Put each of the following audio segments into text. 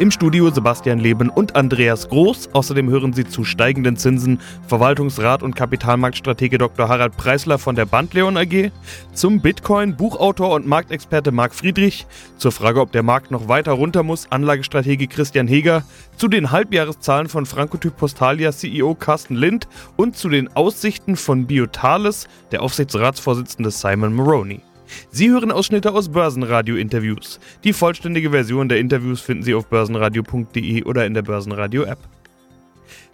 Im Studio Sebastian Leben und Andreas Groß. Außerdem hören Sie zu steigenden Zinsen Verwaltungsrat und Kapitalmarktstratege Dr. Harald Preisler von der Bandleon AG, zum Bitcoin Buchautor und Marktexperte Marc Friedrich, zur Frage, ob der Markt noch weiter runter muss, Anlagestratege Christian Heger, zu den Halbjahreszahlen von Frankotyp Postalia CEO Carsten Lind und zu den Aussichten von Biotales, der Aufsichtsratsvorsitzende Simon Maroney. Sie hören Ausschnitte aus Börsenradio-Interviews. Die vollständige Version der Interviews finden Sie auf börsenradio.de oder in der Börsenradio-App.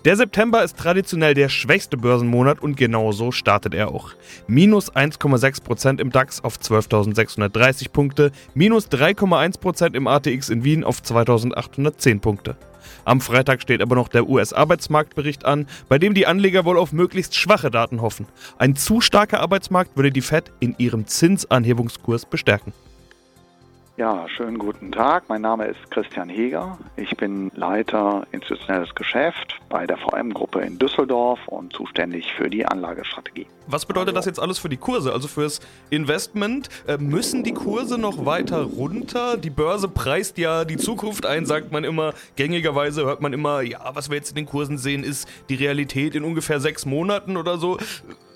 Der September ist traditionell der schwächste Börsenmonat und genauso startet er auch. Minus 1,6% im DAX auf 12.630 Punkte, minus 3,1% im ATX in Wien auf 2.810 Punkte. Am Freitag steht aber noch der US-Arbeitsmarktbericht an, bei dem die Anleger wohl auf möglichst schwache Daten hoffen. Ein zu starker Arbeitsmarkt würde die Fed in ihrem Zinsanhebungskurs bestärken. Ja, schönen guten Tag. Mein Name ist Christian Heger. Ich bin Leiter institutionelles Geschäft bei der VM-Gruppe in Düsseldorf und zuständig für die Anlagestrategie. Was bedeutet das jetzt alles für die Kurse, also fürs Investment? Äh, müssen die Kurse noch weiter runter? Die Börse preist ja die Zukunft ein, sagt man immer. Gängigerweise hört man immer, ja, was wir jetzt in den Kursen sehen, ist die Realität in ungefähr sechs Monaten oder so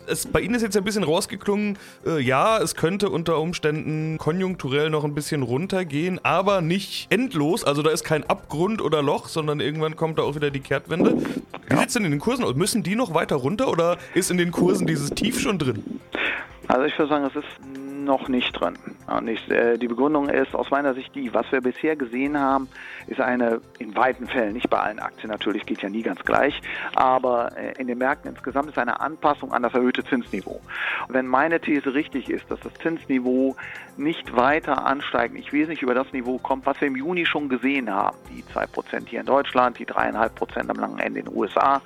es, bei Ihnen ist jetzt ein bisschen rausgeklungen, äh, ja, es könnte unter Umständen konjunkturell noch ein bisschen runtergehen, aber nicht endlos. Also da ist kein Abgrund oder Loch, sondern irgendwann kommt da auch wieder die Kehrtwende. Wie sieht es denn in den Kursen aus? Müssen die noch weiter runter oder ist in den Kursen dieses Tief schon drin? Also ich würde sagen, es ist noch nicht drin. Und ich, äh, die Begründung ist aus meiner Sicht die, was wir bisher gesehen haben, ist eine in weiten Fällen, nicht bei allen Aktien natürlich, geht ja nie ganz gleich, aber äh, in den Märkten insgesamt ist eine Anpassung an das erhöhte Zinsniveau. Und wenn meine These richtig ist, dass das Zinsniveau nicht weiter ansteigt, nicht wesentlich über das Niveau kommt, was wir im Juni schon gesehen haben, die 2% hier in Deutschland, die 3,5% am langen Ende in den USA,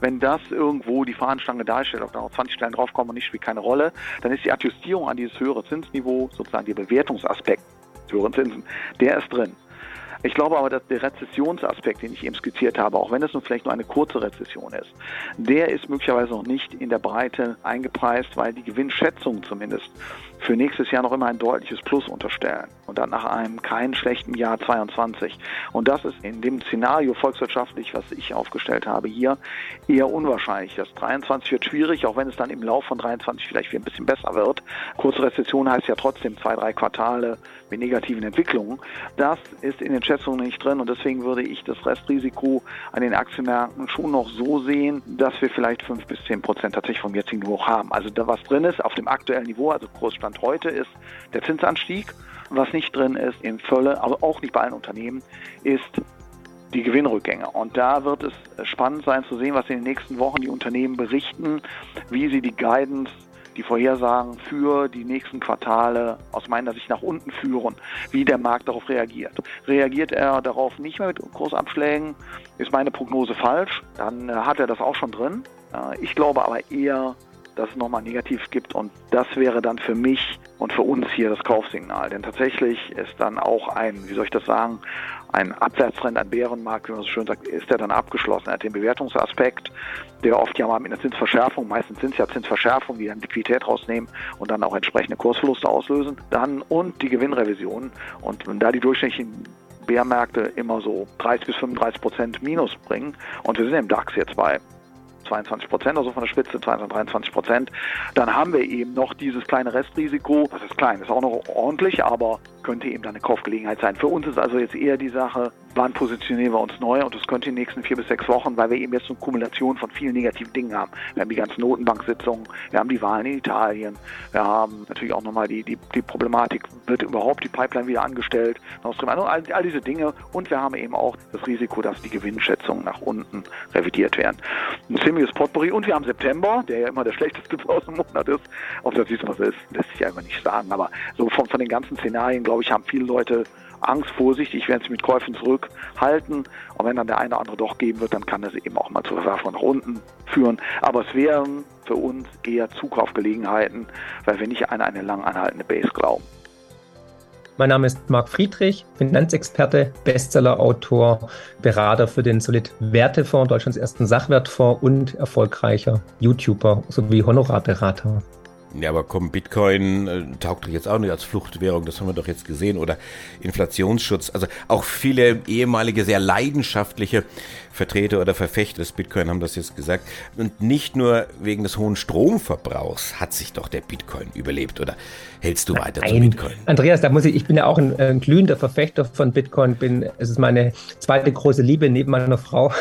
wenn das irgendwo die Fahnenstange darstellt, ob da noch 20 Stellen draufkommen und nicht spielt keine Rolle, dann ist die Adjustierung an dieses höhere Zinsniveau, sozusagen der Bewertungsaspekt höheren Zinsen, der ist drin. Ich glaube aber, dass der Rezessionsaspekt, den ich eben skizziert habe, auch wenn es nun vielleicht nur eine kurze Rezession ist, der ist möglicherweise noch nicht in der Breite eingepreist, weil die Gewinnschätzungen zumindest für nächstes Jahr noch immer ein deutliches Plus unterstellen und dann nach einem keinen schlechten Jahr 22. Und das ist in dem Szenario volkswirtschaftlich, was ich aufgestellt habe, hier eher unwahrscheinlich. Das 23 wird schwierig, auch wenn es dann im Lauf von 23 vielleicht wieder ein bisschen besser wird. Kurze Rezession heißt ja trotzdem zwei, drei Quartale mit negativen Entwicklungen. Das ist in den Schätzungen nicht drin und deswegen würde ich das Restrisiko an den Aktienmärkten schon noch so sehen, dass wir vielleicht fünf bis zehn Prozent tatsächlich vom jetzigen Niveau haben. Also da was drin ist auf dem aktuellen Niveau, also Kursstand heute ist der Zinsanstieg. Was nicht drin ist in Völle, aber auch nicht bei allen Unternehmen, ist die Gewinnrückgänge. Und da wird es spannend sein zu sehen, was in den nächsten Wochen die Unternehmen berichten, wie sie die Guidance die Vorhersagen für die nächsten Quartale aus meiner Sicht nach unten führen, wie der Markt darauf reagiert. Reagiert er darauf nicht mehr mit Kursabschlägen, ist meine Prognose falsch, dann äh, hat er das auch schon drin. Äh, ich glaube aber eher, dass es nochmal negativ gibt und das wäre dann für mich und für uns hier das Kaufsignal. Denn tatsächlich ist dann auch ein, wie soll ich das sagen, ein Abwärtstrend, ein Bärenmarkt, wie man so schön sagt, ist der dann abgeschlossen. Er hat den Bewertungsaspekt, der oft ja mal mit einer Zinsverschärfung, meistens sind es ja Zinsverschärfungen, die dann Liquidität rausnehmen und dann auch entsprechende Kursverluste auslösen. Dann und die Gewinnrevision. Und da die durchschnittlichen Bärmärkte immer so 30 bis 35 Prozent Minus bringen und wir sind im DAX jetzt bei 22 Prozent, also von der Spitze 22, 23 Prozent, dann haben wir eben noch dieses kleine Restrisiko. Das ist klein, ist auch noch ordentlich, aber könnte eben dann eine Kaufgelegenheit sein. Für uns ist also jetzt eher die Sache, wann positionieren wir uns neu und das könnte in den nächsten vier bis sechs Wochen, weil wir eben jetzt eine Kumulation von vielen negativen Dingen haben. Wir haben die ganzen Notenbanksitzungen, wir haben die Wahlen in Italien, wir haben natürlich auch nochmal die, die, die Problematik, wird überhaupt die Pipeline wieder angestellt, also all, all diese Dinge und wir haben eben auch das Risiko, dass die Gewinnschätzungen nach unten revidiert werden. Ein ziemliches Potpourri und wir haben September, der ja immer der schlechteste Börsenmonat ist, ob das diesmal so ist, lässt sich ja immer nicht sagen, aber so von, von den ganzen Szenarien, glaube ich, haben viele Leute Angst, Vorsicht, ich werde sich mit Käufen zurückhalten. Und wenn dann der eine oder andere doch geben wird, dann kann das eben auch mal zur Verwerfung nach unten führen. Aber es wären für uns eher Zukaufgelegenheiten, weil wir nicht an eine lang anhaltende Base glauben. Mein Name ist Marc Friedrich, Finanzexperte, Bestsellerautor, Berater für den Solid Wertefonds, Deutschlands ersten Sachwertfonds und erfolgreicher YouTuber sowie Honorarberater. Ja, aber komm, Bitcoin äh, taugt doch jetzt auch nicht als Fluchtwährung, das haben wir doch jetzt gesehen. Oder Inflationsschutz. Also auch viele ehemalige, sehr leidenschaftliche Vertreter oder Verfechter des Bitcoin haben das jetzt gesagt. Und nicht nur wegen des hohen Stromverbrauchs hat sich doch der Bitcoin überlebt. Oder hältst du weiter Nein. zu Bitcoin? Andreas, da muss ich, ich bin ja auch ein, ein glühender Verfechter von Bitcoin. Bin, es ist meine zweite große Liebe neben meiner Frau.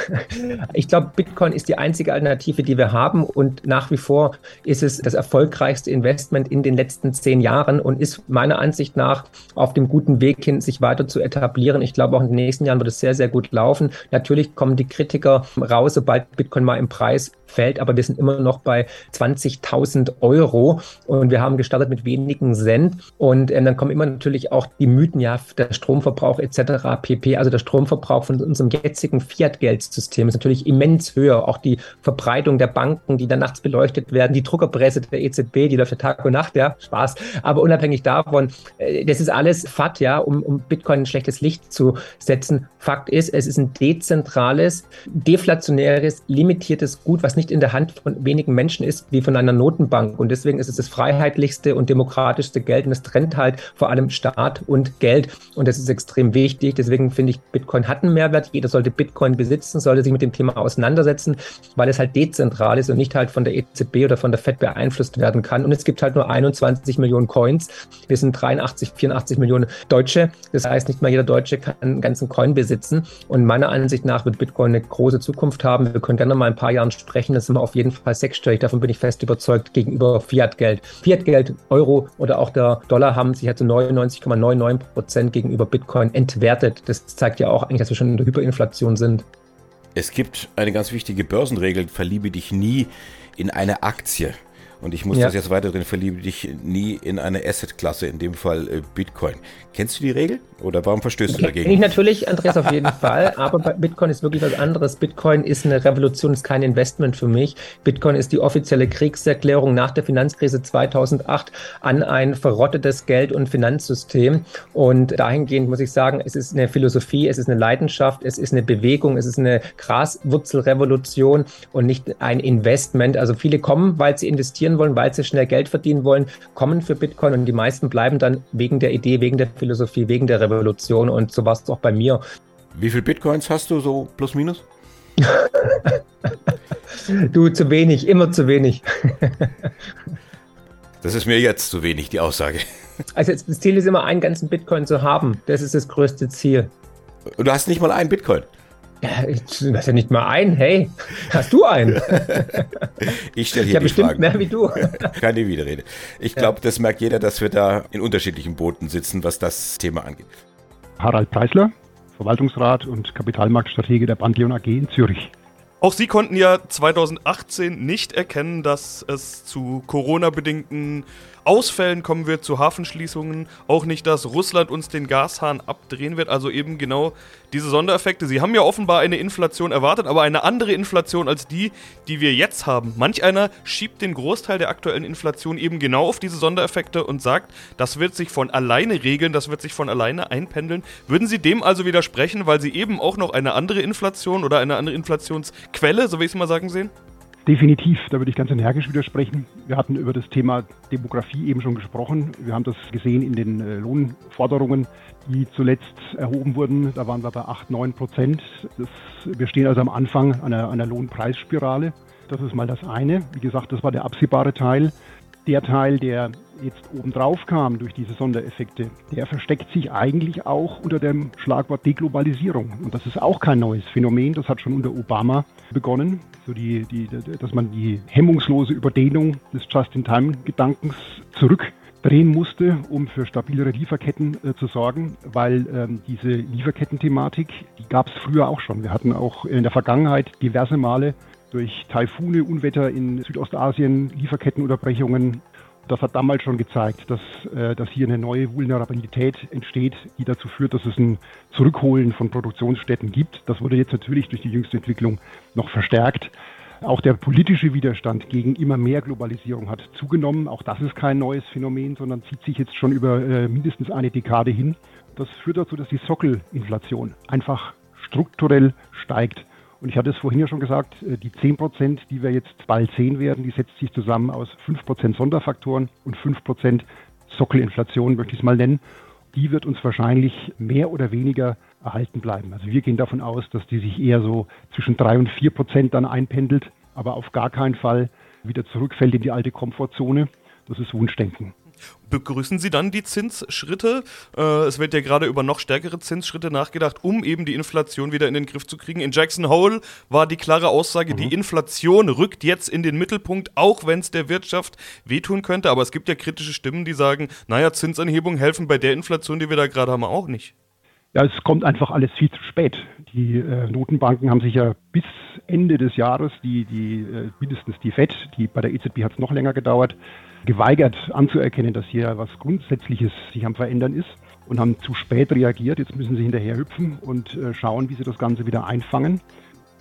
Ich glaube, Bitcoin ist die einzige Alternative, die wir haben. Und nach wie vor ist es das erfolgreichste Investment in den letzten zehn Jahren und ist meiner Ansicht nach auf dem guten Weg hin, sich weiter zu etablieren. Ich glaube, auch in den nächsten Jahren wird es sehr, sehr gut laufen. Natürlich kommen die die Kritiker raus, sobald Bitcoin mal im Preis fällt, aber wir sind immer noch bei 20.000 Euro und wir haben gestartet mit wenigen Cent und äh, dann kommen immer natürlich auch die Mythen, ja, der Stromverbrauch etc. pp. Also der Stromverbrauch von unserem jetzigen Fiat-Geldsystem ist natürlich immens höher. Auch die Verbreitung der Banken, die dann nachts beleuchtet werden, die Druckerpresse der EZB, die läuft ja Tag und Nacht, ja, Spaß. Aber unabhängig davon, äh, das ist alles FAT, ja, um, um Bitcoin ein schlechtes Licht zu setzen. Fakt ist, es ist ein dezentrales, deflationäres, limitiertes Gut, was nicht in der Hand von wenigen Menschen ist wie von einer Notenbank. Und deswegen ist es das freiheitlichste und demokratischste Geld. Und es trennt halt vor allem Staat und Geld. Und das ist extrem wichtig. Deswegen finde ich, Bitcoin hat einen Mehrwert. Jeder sollte Bitcoin besitzen, sollte sich mit dem Thema auseinandersetzen, weil es halt dezentral ist und nicht halt von der EZB oder von der FED beeinflusst werden kann. Und es gibt halt nur 21 Millionen Coins. Wir sind 83, 84 Millionen Deutsche. Das heißt, nicht mal jeder Deutsche kann einen ganzen Coin besitzen. Und meiner Ansicht nach wird Bitcoin eine große Zukunft haben. Wir können gerne mal ein paar Jahren sprechen das sind wir auf jeden Fall sechsstellig. Davon bin ich fest überzeugt gegenüber Fiat-Geld. Fiat-Geld, Euro oder auch der Dollar haben sich halt zu 99,99 Prozent gegenüber Bitcoin entwertet. Das zeigt ja auch eigentlich, dass wir schon in der Hyperinflation sind. Es gibt eine ganz wichtige Börsenregel, verliebe dich nie in eine Aktie. Und ich muss ja. das jetzt weiter drin, verliebe dich nie in eine Asset-Klasse, in dem Fall äh, Bitcoin. Kennst du die Regel oder warum verstößt du dagegen? Ich natürlich, Andreas, auf jeden Fall. Aber Bitcoin ist wirklich was anderes. Bitcoin ist eine Revolution, ist kein Investment für mich. Bitcoin ist die offizielle Kriegserklärung nach der Finanzkrise 2008 an ein verrottetes Geld- und Finanzsystem. Und dahingehend muss ich sagen, es ist eine Philosophie, es ist eine Leidenschaft, es ist eine Bewegung, es ist eine Graswurzelrevolution und nicht ein Investment. Also viele kommen, weil sie investieren investieren wollen, weil sie schnell Geld verdienen wollen, kommen für Bitcoin und die meisten bleiben dann wegen der Idee, wegen der Philosophie, wegen der Revolution und so war es auch bei mir. Wie viel Bitcoins hast du so plus minus? du, zu wenig, immer zu wenig. das ist mir jetzt zu wenig, die Aussage. Also das Ziel ist immer, einen ganzen Bitcoin zu haben. Das ist das größte Ziel. Und du hast nicht mal einen Bitcoin? Ja, ich weiß ja nicht mal ein. Hey, hast du einen? ich stelle hier ja, die bestimmt Fragen. mehr wie du. Keine Widerrede. Ich glaube, das merkt jeder, dass wir da in unterschiedlichen Booten sitzen, was das Thema angeht. Harald Preisler, Verwaltungsrat und Kapitalmarktstratege der Bandleon AG in Zürich. Auch Sie konnten ja 2018 nicht erkennen, dass es zu Corona-bedingten Ausfällen kommen wird, zu Hafenschließungen. Auch nicht, dass Russland uns den Gashahn abdrehen wird. Also eben genau diese Sondereffekte. Sie haben ja offenbar eine Inflation erwartet, aber eine andere Inflation als die, die wir jetzt haben. Manch einer schiebt den Großteil der aktuellen Inflation eben genau auf diese Sondereffekte und sagt, das wird sich von alleine regeln, das wird sich von alleine einpendeln. Würden Sie dem also widersprechen, weil Sie eben auch noch eine andere Inflation oder eine andere Inflations Quelle, so wie ich es mal sagen sehen? Definitiv, da würde ich ganz energisch widersprechen. Wir hatten über das Thema Demografie eben schon gesprochen. Wir haben das gesehen in den äh, Lohnforderungen, die zuletzt erhoben wurden. Da waren wir bei 8, 9 Prozent. Das, wir stehen also am Anfang einer, einer Lohnpreisspirale. Das ist mal das eine. Wie gesagt, das war der absehbare Teil. Der Teil, der jetzt obendrauf kam durch diese Sondereffekte, der versteckt sich eigentlich auch unter dem Schlagwort Deglobalisierung. Und das ist auch kein neues Phänomen. Das hat schon unter Obama begonnen, so die, die, dass man die hemmungslose Überdehnung des Just-in-Time-Gedankens zurückdrehen musste, um für stabilere Lieferketten äh, zu sorgen, weil ähm, diese Lieferkettenthematik, die gab es früher auch schon. Wir hatten auch in der Vergangenheit diverse Male durch Taifune, Unwetter in Südostasien, Lieferkettenunterbrechungen. Das hat damals schon gezeigt, dass, äh, dass hier eine neue Vulnerabilität entsteht, die dazu führt, dass es ein Zurückholen von Produktionsstätten gibt. Das wurde jetzt natürlich durch die jüngste Entwicklung noch verstärkt. Auch der politische Widerstand gegen immer mehr Globalisierung hat zugenommen. Auch das ist kein neues Phänomen, sondern zieht sich jetzt schon über äh, mindestens eine Dekade hin. Das führt dazu, dass die Sockelinflation einfach strukturell steigt. Und ich hatte es vorhin ja schon gesagt, äh, die 10 Prozent, die wir jetzt bald sehen werden, die setzt sich zusammen aus 5 Prozent Sonderfaktoren und 5 Prozent Sockelinflation, möchte ich es mal nennen. Die wird uns wahrscheinlich mehr oder weniger erhalten bleiben. Also wir gehen davon aus, dass die sich eher so zwischen 3 und 4 Prozent dann einpendelt, aber auf gar keinen Fall wieder zurückfällt in die alte Komfortzone. Das ist Wunschdenken. Begrüßen Sie dann die Zinsschritte? Äh, es wird ja gerade über noch stärkere Zinsschritte nachgedacht, um eben die Inflation wieder in den Griff zu kriegen. In Jackson Hole war die klare Aussage, mhm. die Inflation rückt jetzt in den Mittelpunkt, auch wenn es der Wirtschaft wehtun könnte. Aber es gibt ja kritische Stimmen, die sagen, naja, Zinsanhebungen helfen bei der Inflation, die wir da gerade haben, auch nicht. Ja, es kommt einfach alles viel zu spät. Die äh, Notenbanken haben sich ja bis Ende des Jahres, die, die äh, mindestens die FED, die bei der EZB hat es noch länger gedauert, geweigert anzuerkennen, dass hier was Grundsätzliches sich am Verändern ist und haben zu spät reagiert. Jetzt müssen sie hinterher hüpfen und äh, schauen, wie sie das Ganze wieder einfangen.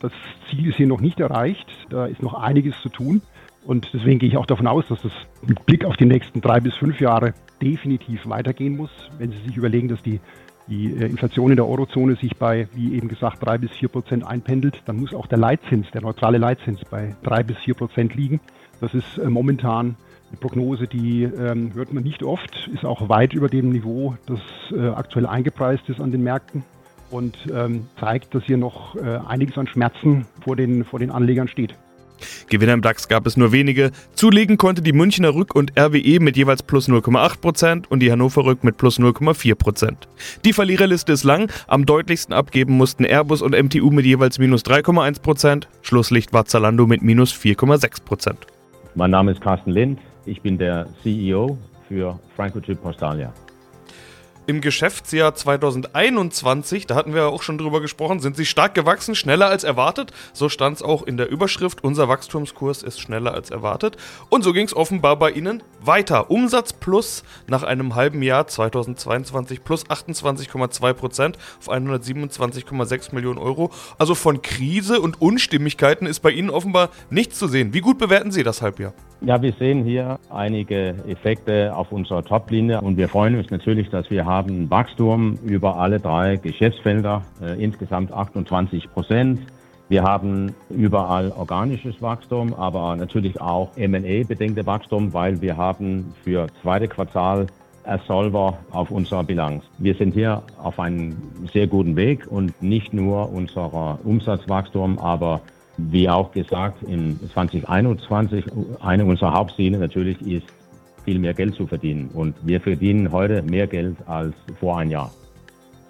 Das Ziel ist hier noch nicht erreicht. Da ist noch einiges zu tun. Und deswegen gehe ich auch davon aus, dass das mit Blick auf die nächsten drei bis fünf Jahre definitiv weitergehen muss. Wenn Sie sich überlegen, dass die, die äh, Inflation in der Eurozone sich bei, wie eben gesagt, drei bis vier Prozent einpendelt, dann muss auch der Leitzins, der neutrale Leitzins bei drei bis vier Prozent liegen. Das ist äh, momentan eine Prognose, die ähm, hört man nicht oft, ist auch weit über dem Niveau, das äh, aktuell eingepreist ist an den Märkten und ähm, zeigt, dass hier noch äh, einiges an Schmerzen vor den, vor den Anlegern steht. Gewinner im DAX gab es nur wenige. Zulegen konnte die Münchner Rück und RWE mit jeweils plus 0,8% und die Hannover Rück mit plus 0,4%. Die Verliererliste ist lang. Am deutlichsten abgeben mussten Airbus und MTU mit jeweils minus 3,1%. Schlusslicht war Zalando mit minus 4,6%. Mein Name ist Carsten Lind. Ich bin der CEO für Francochip Postalia. Im Geschäftsjahr 2021, da hatten wir ja auch schon drüber gesprochen, sind sie stark gewachsen, schneller als erwartet. So stand es auch in der Überschrift. Unser Wachstumskurs ist schneller als erwartet. Und so ging es offenbar bei Ihnen weiter. Umsatz plus nach einem halben Jahr 2022 plus 28,2 Prozent auf 127,6 Millionen Euro. Also von Krise und Unstimmigkeiten ist bei Ihnen offenbar nichts zu sehen. Wie gut bewerten Sie das Halbjahr? Ja, wir sehen hier einige Effekte auf unserer Top-Linie und wir freuen uns natürlich, dass wir haben Wachstum über alle drei Geschäftsfelder, äh, insgesamt 28 Prozent. Wir haben überall organisches Wachstum, aber natürlich auch M&A-bedingte Wachstum, weil wir haben für zweite Quartal Ersolver auf unserer Bilanz. Wir sind hier auf einem sehr guten Weg und nicht nur unser Umsatzwachstum, aber wie auch gesagt, in 2021 eine unserer Hauptziele natürlich ist, viel mehr Geld zu verdienen. Und wir verdienen heute mehr Geld als vor ein Jahr.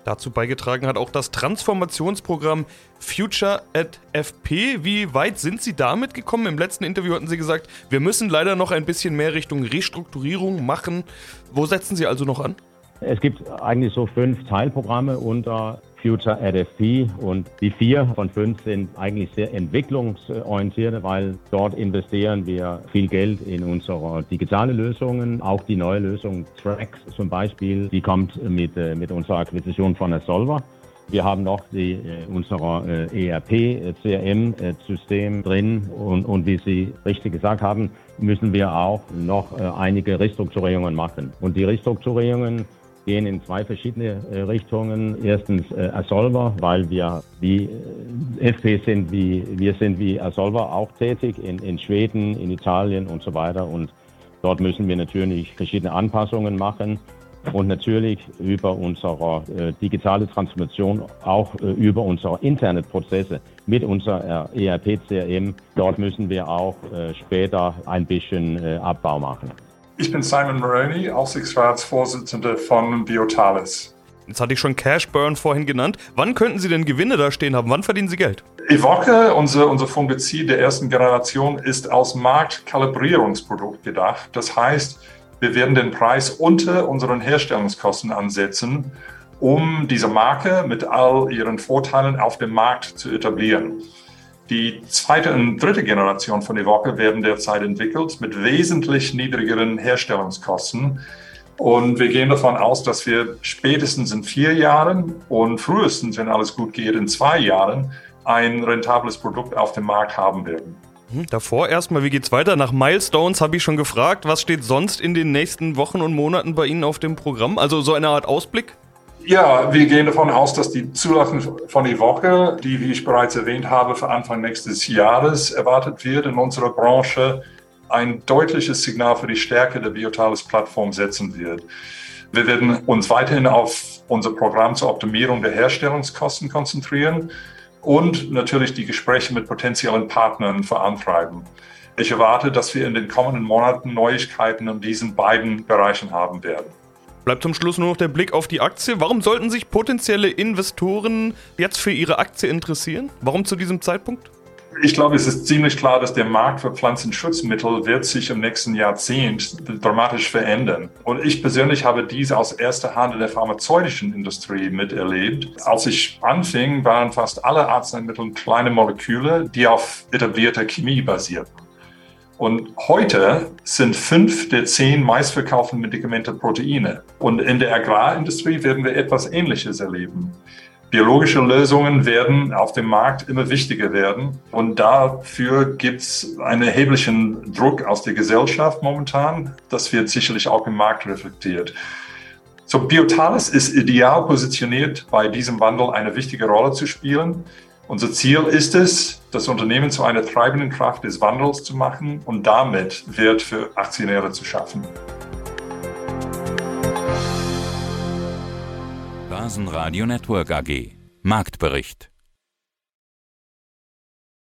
Dazu beigetragen hat auch das Transformationsprogramm Future at FP. Wie weit sind Sie damit gekommen? Im letzten Interview hatten Sie gesagt, wir müssen leider noch ein bisschen mehr Richtung Restrukturierung machen. Wo setzen Sie also noch an? Es gibt eigentlich so fünf Teilprogramme unter Future RFP und die vier von fünf sind eigentlich sehr entwicklungsorientiert, weil dort investieren wir viel Geld in unsere digitale Lösungen. Auch die neue Lösung Tracks zum Beispiel, die kommt mit, äh, mit unserer Akquisition von Solver. Wir haben noch die, äh, unser äh, ERP-CRM-System drin und, und wie Sie richtig gesagt haben, müssen wir auch noch einige Restrukturierungen machen. Und die Restrukturierungen gehen in zwei verschiedene äh, Richtungen. Erstens äh, Asolver, weil wir wie äh, FP sind, wie wir sind wie Asolver auch tätig in, in Schweden, in Italien und so weiter. Und dort müssen wir natürlich verschiedene Anpassungen machen und natürlich über unsere äh, digitale Transformation auch äh, über unsere internen Prozesse mit unserer äh, ERP-CRM. Dort müssen wir auch äh, später ein bisschen äh, Abbau machen. Ich bin Simon Maroney, Aufsichtsratsvorsitzender von Biotalis. Jetzt hatte ich schon Cash Burn vorhin genannt. Wann könnten Sie denn Gewinne da stehen haben? Wann verdienen Sie Geld? Evoque, unser, unser Fungizid der ersten Generation, ist als Marktkalibrierungsprodukt gedacht. Das heißt, wir werden den Preis unter unseren Herstellungskosten ansetzen, um diese Marke mit all ihren Vorteilen auf dem Markt zu etablieren. Die zweite und dritte Generation von Evoque werden derzeit entwickelt mit wesentlich niedrigeren Herstellungskosten. Und wir gehen davon aus, dass wir spätestens in vier Jahren und frühestens, wenn alles gut geht, in zwei Jahren ein rentables Produkt auf dem Markt haben werden. Hm, davor erstmal, wie geht's weiter? Nach Milestones habe ich schon gefragt. Was steht sonst in den nächsten Wochen und Monaten bei Ihnen auf dem Programm? Also so eine Art Ausblick? Ja, wir gehen davon aus, dass die Zulassung von Evoque, die, wie ich bereits erwähnt habe, für Anfang nächstes Jahres erwartet wird in unserer Branche, ein deutliches Signal für die Stärke der Biotalis-Plattform setzen wird. Wir werden uns weiterhin auf unser Programm zur Optimierung der Herstellungskosten konzentrieren und natürlich die Gespräche mit potenziellen Partnern vorantreiben. Ich erwarte, dass wir in den kommenden Monaten Neuigkeiten in diesen beiden Bereichen haben werden. Bleibt zum Schluss nur noch der Blick auf die Aktie. Warum sollten sich potenzielle Investoren jetzt für ihre Aktie interessieren? Warum zu diesem Zeitpunkt? Ich glaube, es ist ziemlich klar, dass der Markt für Pflanzenschutzmittel wird sich im nächsten Jahrzehnt dramatisch verändern. Und ich persönlich habe dies aus erster Hand in der pharmazeutischen Industrie miterlebt. Als ich anfing, waren fast alle Arzneimittel kleine Moleküle, die auf etablierter Chemie basierten. Und heute sind fünf der zehn meistverkauften Medikamente Proteine. Und in der Agrarindustrie werden wir etwas Ähnliches erleben. Biologische Lösungen werden auf dem Markt immer wichtiger werden. Und dafür gibt es einen erheblichen Druck aus der Gesellschaft momentan. Das wird sicherlich auch im Markt reflektiert. So, Biotalis ist ideal positioniert, bei diesem Wandel eine wichtige Rolle zu spielen. Unser Ziel ist es, das Unternehmen zu einer treibenden Kraft des Wandels zu machen und damit Wert für Aktionäre zu schaffen. Börsenradio Network AG. Marktbericht.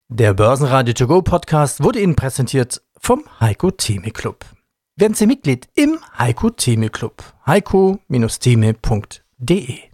Der Börsenradio To Go Podcast wurde Ihnen präsentiert vom Heiko Theme Club. Werden Sie Mitglied im Heiko Theme Club. heiko-theme.de